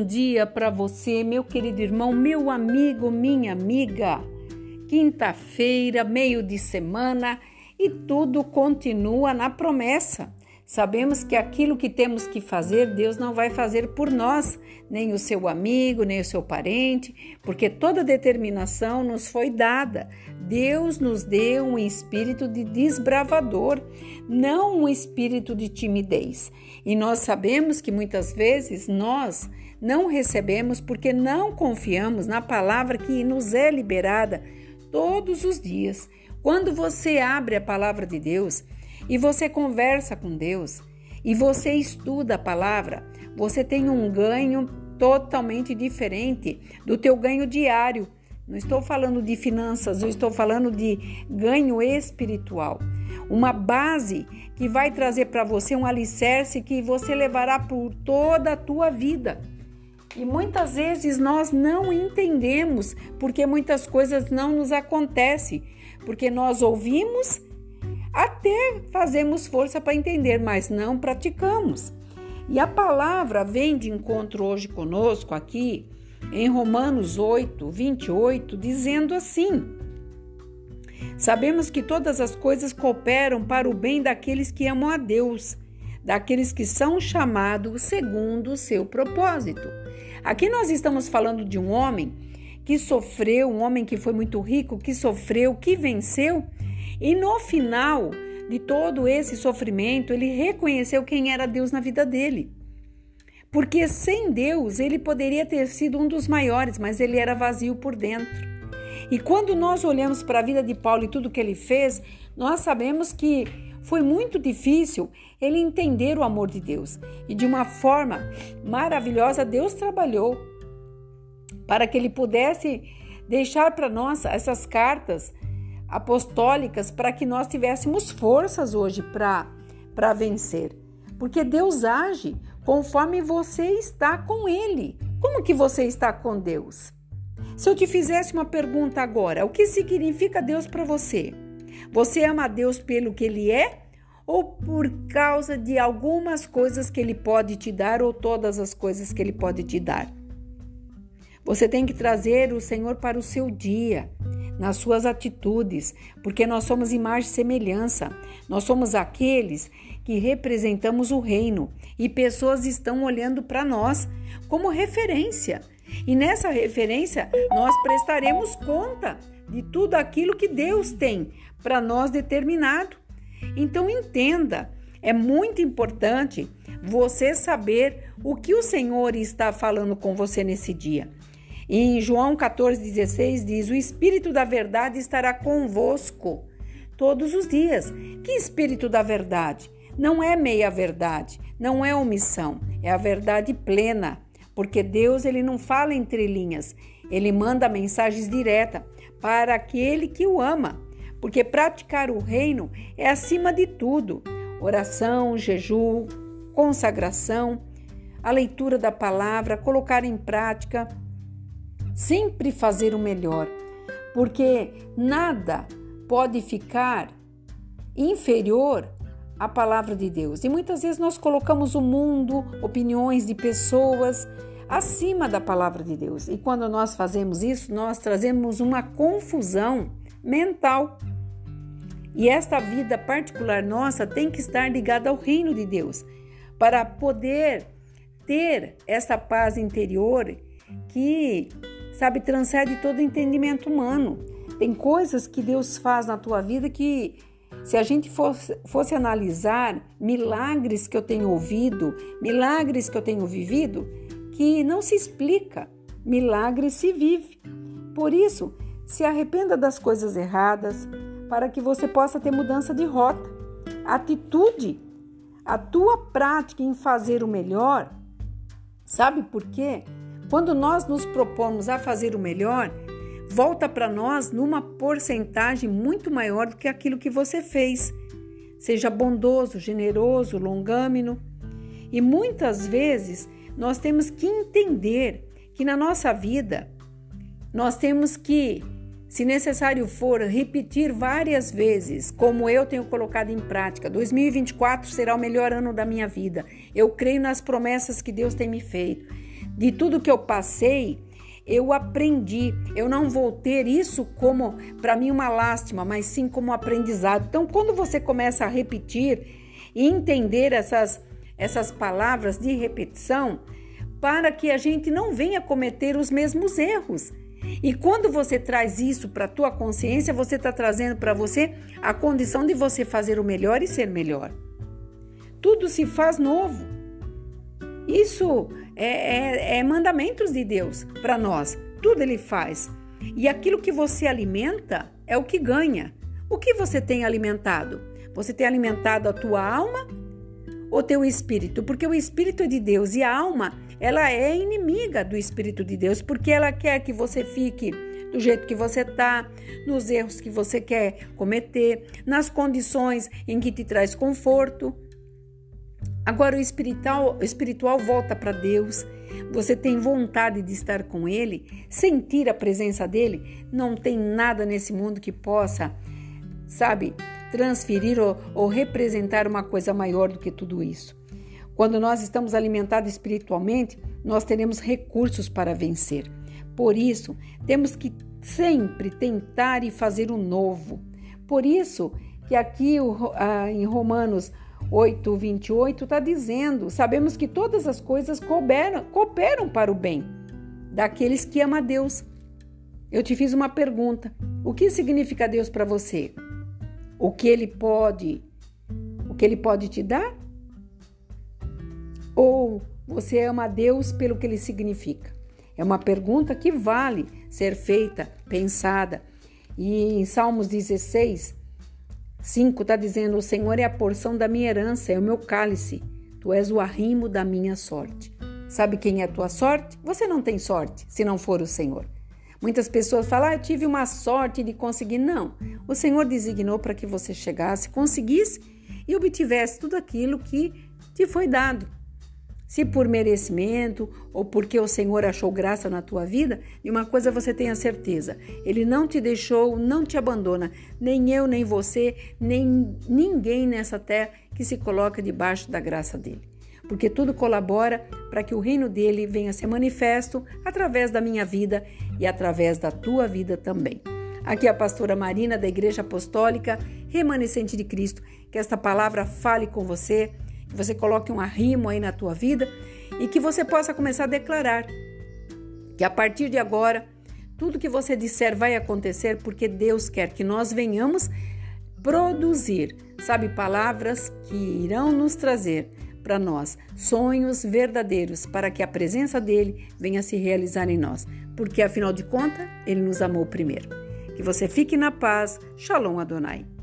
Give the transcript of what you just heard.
bom dia para você, meu querido irmão, meu amigo, minha amiga. Quinta-feira, meio de semana e tudo continua na promessa. Sabemos que aquilo que temos que fazer, Deus não vai fazer por nós, nem o seu amigo, nem o seu parente, porque toda determinação nos foi dada. Deus nos deu um espírito de desbravador, não um espírito de timidez. E nós sabemos que muitas vezes nós não recebemos porque não confiamos na palavra que nos é liberada todos os dias. Quando você abre a palavra de Deus, e você conversa com Deus e você estuda a palavra, você tem um ganho totalmente diferente do teu ganho diário. Não estou falando de finanças, eu estou falando de ganho espiritual. Uma base que vai trazer para você um alicerce que você levará por toda a tua vida. E muitas vezes nós não entendemos porque muitas coisas não nos acontecem, porque nós ouvimos até fazemos força para entender, mas não praticamos. E a palavra vem de encontro hoje conosco aqui em Romanos 8, 28, dizendo assim: Sabemos que todas as coisas cooperam para o bem daqueles que amam a Deus, daqueles que são chamados segundo o seu propósito. Aqui nós estamos falando de um homem que sofreu, um homem que foi muito rico, que sofreu, que venceu e no final de todo esse sofrimento, ele reconheceu quem era Deus na vida dele. Porque sem Deus ele poderia ter sido um dos maiores, mas ele era vazio por dentro. E quando nós olhamos para a vida de Paulo e tudo que ele fez, nós sabemos que foi muito difícil ele entender o amor de Deus. E de uma forma maravilhosa, Deus trabalhou para que ele pudesse deixar para nós essas cartas apostólicas para que nós tivéssemos forças hoje para vencer. Porque Deus age conforme você está com Ele. Como que você está com Deus? Se eu te fizesse uma pergunta agora, o que significa Deus para você? Você ama Deus pelo que Ele é ou por causa de algumas coisas que Ele pode te dar ou todas as coisas que Ele pode te dar? Você tem que trazer o Senhor para o seu dia nas suas atitudes, porque nós somos imagem e semelhança. Nós somos aqueles que representamos o reino e pessoas estão olhando para nós como referência. E nessa referência nós prestaremos conta de tudo aquilo que Deus tem para nós determinado. Então entenda, é muito importante você saber o que o Senhor está falando com você nesse dia. Em João 14,16 diz: O Espírito da Verdade estará convosco todos os dias. Que Espírito da Verdade? Não é meia-verdade, não é omissão, é a verdade plena. Porque Deus ele não fala entre linhas, ele manda mensagens diretas para aquele que o ama. Porque praticar o reino é acima de tudo: oração, jejum, consagração, a leitura da palavra, colocar em prática sempre fazer o melhor, porque nada pode ficar inferior à palavra de Deus. E muitas vezes nós colocamos o mundo, opiniões de pessoas acima da palavra de Deus. E quando nós fazemos isso, nós trazemos uma confusão mental. E esta vida particular nossa tem que estar ligada ao reino de Deus, para poder ter essa paz interior que sabe, transcende todo entendimento humano. Tem coisas que Deus faz na tua vida que, se a gente fosse, fosse analisar milagres que eu tenho ouvido, milagres que eu tenho vivido, que não se explica, milagre se vive. Por isso, se arrependa das coisas erradas, para que você possa ter mudança de rota. Atitude, a tua prática em fazer o melhor. Sabe por quê? Quando nós nos propomos a fazer o melhor, volta para nós numa porcentagem muito maior do que aquilo que você fez. Seja bondoso, generoso, longâmino. E muitas vezes nós temos que entender que na nossa vida nós temos que, se necessário for, repetir várias vezes, como eu tenho colocado em prática. 2024 será o melhor ano da minha vida. Eu creio nas promessas que Deus tem me feito. De tudo que eu passei, eu aprendi. Eu não vou ter isso como para mim uma lástima, mas sim como aprendizado. Então, quando você começa a repetir e entender essas essas palavras de repetição, para que a gente não venha cometer os mesmos erros. E quando você traz isso para a tua consciência, você está trazendo para você a condição de você fazer o melhor e ser melhor. Tudo se faz novo. Isso é, é, é mandamentos de Deus para nós. Tudo Ele faz. E aquilo que você alimenta é o que ganha. O que você tem alimentado? Você tem alimentado a tua alma ou teu espírito? Porque o espírito é de Deus e a alma ela é inimiga do Espírito de Deus, porque ela quer que você fique do jeito que você está, nos erros que você quer cometer, nas condições em que te traz conforto. Agora o espiritual, o espiritual volta para Deus. Você tem vontade de estar com Ele, sentir a presença dele. Não tem nada nesse mundo que possa, sabe, transferir ou, ou representar uma coisa maior do que tudo isso. Quando nós estamos alimentados espiritualmente, nós teremos recursos para vencer. Por isso, temos que sempre tentar e fazer o novo. Por isso que aqui em Romanos 8, 28 está dizendo: sabemos que todas as coisas cooperam, cooperam para o bem daqueles que amam a Deus. Eu te fiz uma pergunta: o que significa Deus para você? O que ele pode, o que ele pode te dar? Ou você ama a Deus pelo que ele significa? É uma pergunta que vale ser feita, pensada. E em Salmos 16, 5 está dizendo: O Senhor é a porção da minha herança, é o meu cálice. Tu és o arrimo da minha sorte. Sabe quem é a tua sorte? Você não tem sorte se não for o Senhor. Muitas pessoas falam, ah, eu tive uma sorte de conseguir. Não. O Senhor designou para que você chegasse, conseguisse e obtivesse tudo aquilo que te foi dado. Se por merecimento ou porque o Senhor achou graça na tua vida, de uma coisa você tenha certeza: Ele não te deixou, não te abandona, nem eu, nem você, nem ninguém nessa terra que se coloca debaixo da graça dele. Porque tudo colabora para que o reino dele venha ser manifesto através da minha vida e através da tua vida também. Aqui é a pastora Marina da Igreja Apostólica Remanescente de Cristo. Que esta palavra fale com você que você coloque um arrimo aí na tua vida e que você possa começar a declarar que a partir de agora tudo que você disser vai acontecer porque Deus quer que nós venhamos produzir, sabe, palavras que irão nos trazer para nós sonhos verdadeiros para que a presença dele venha se realizar em nós, porque afinal de contas ele nos amou primeiro. Que você fique na paz. Shalom Adonai.